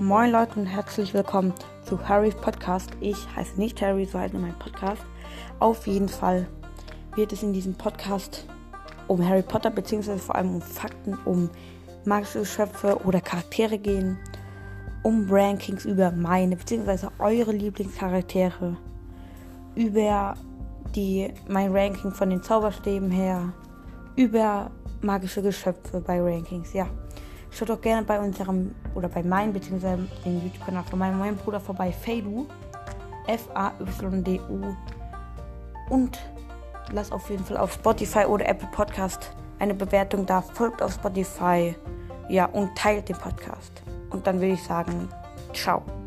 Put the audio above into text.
Moin Leute und herzlich willkommen zu Harrys Podcast. Ich heiße nicht Harry, so heißt nur mein Podcast. Auf jeden Fall wird es in diesem Podcast um Harry Potter beziehungsweise vor allem um Fakten, um magische Geschöpfe oder Charaktere gehen, um Rankings über meine beziehungsweise eure Lieblingscharaktere, über die mein Ranking von den Zauberstäben her, über magische Geschöpfe bei Rankings, ja. Schaut doch gerne bei unserem oder bei meinem beziehungsweise dem YouTube-Kanal von meinem neuen Bruder vorbei, Faydu. F-A-Y-D-U. Und lasst auf jeden Fall auf Spotify oder Apple Podcast eine Bewertung da. Folgt auf Spotify. Ja, und teilt den Podcast. Und dann würde ich sagen, ciao.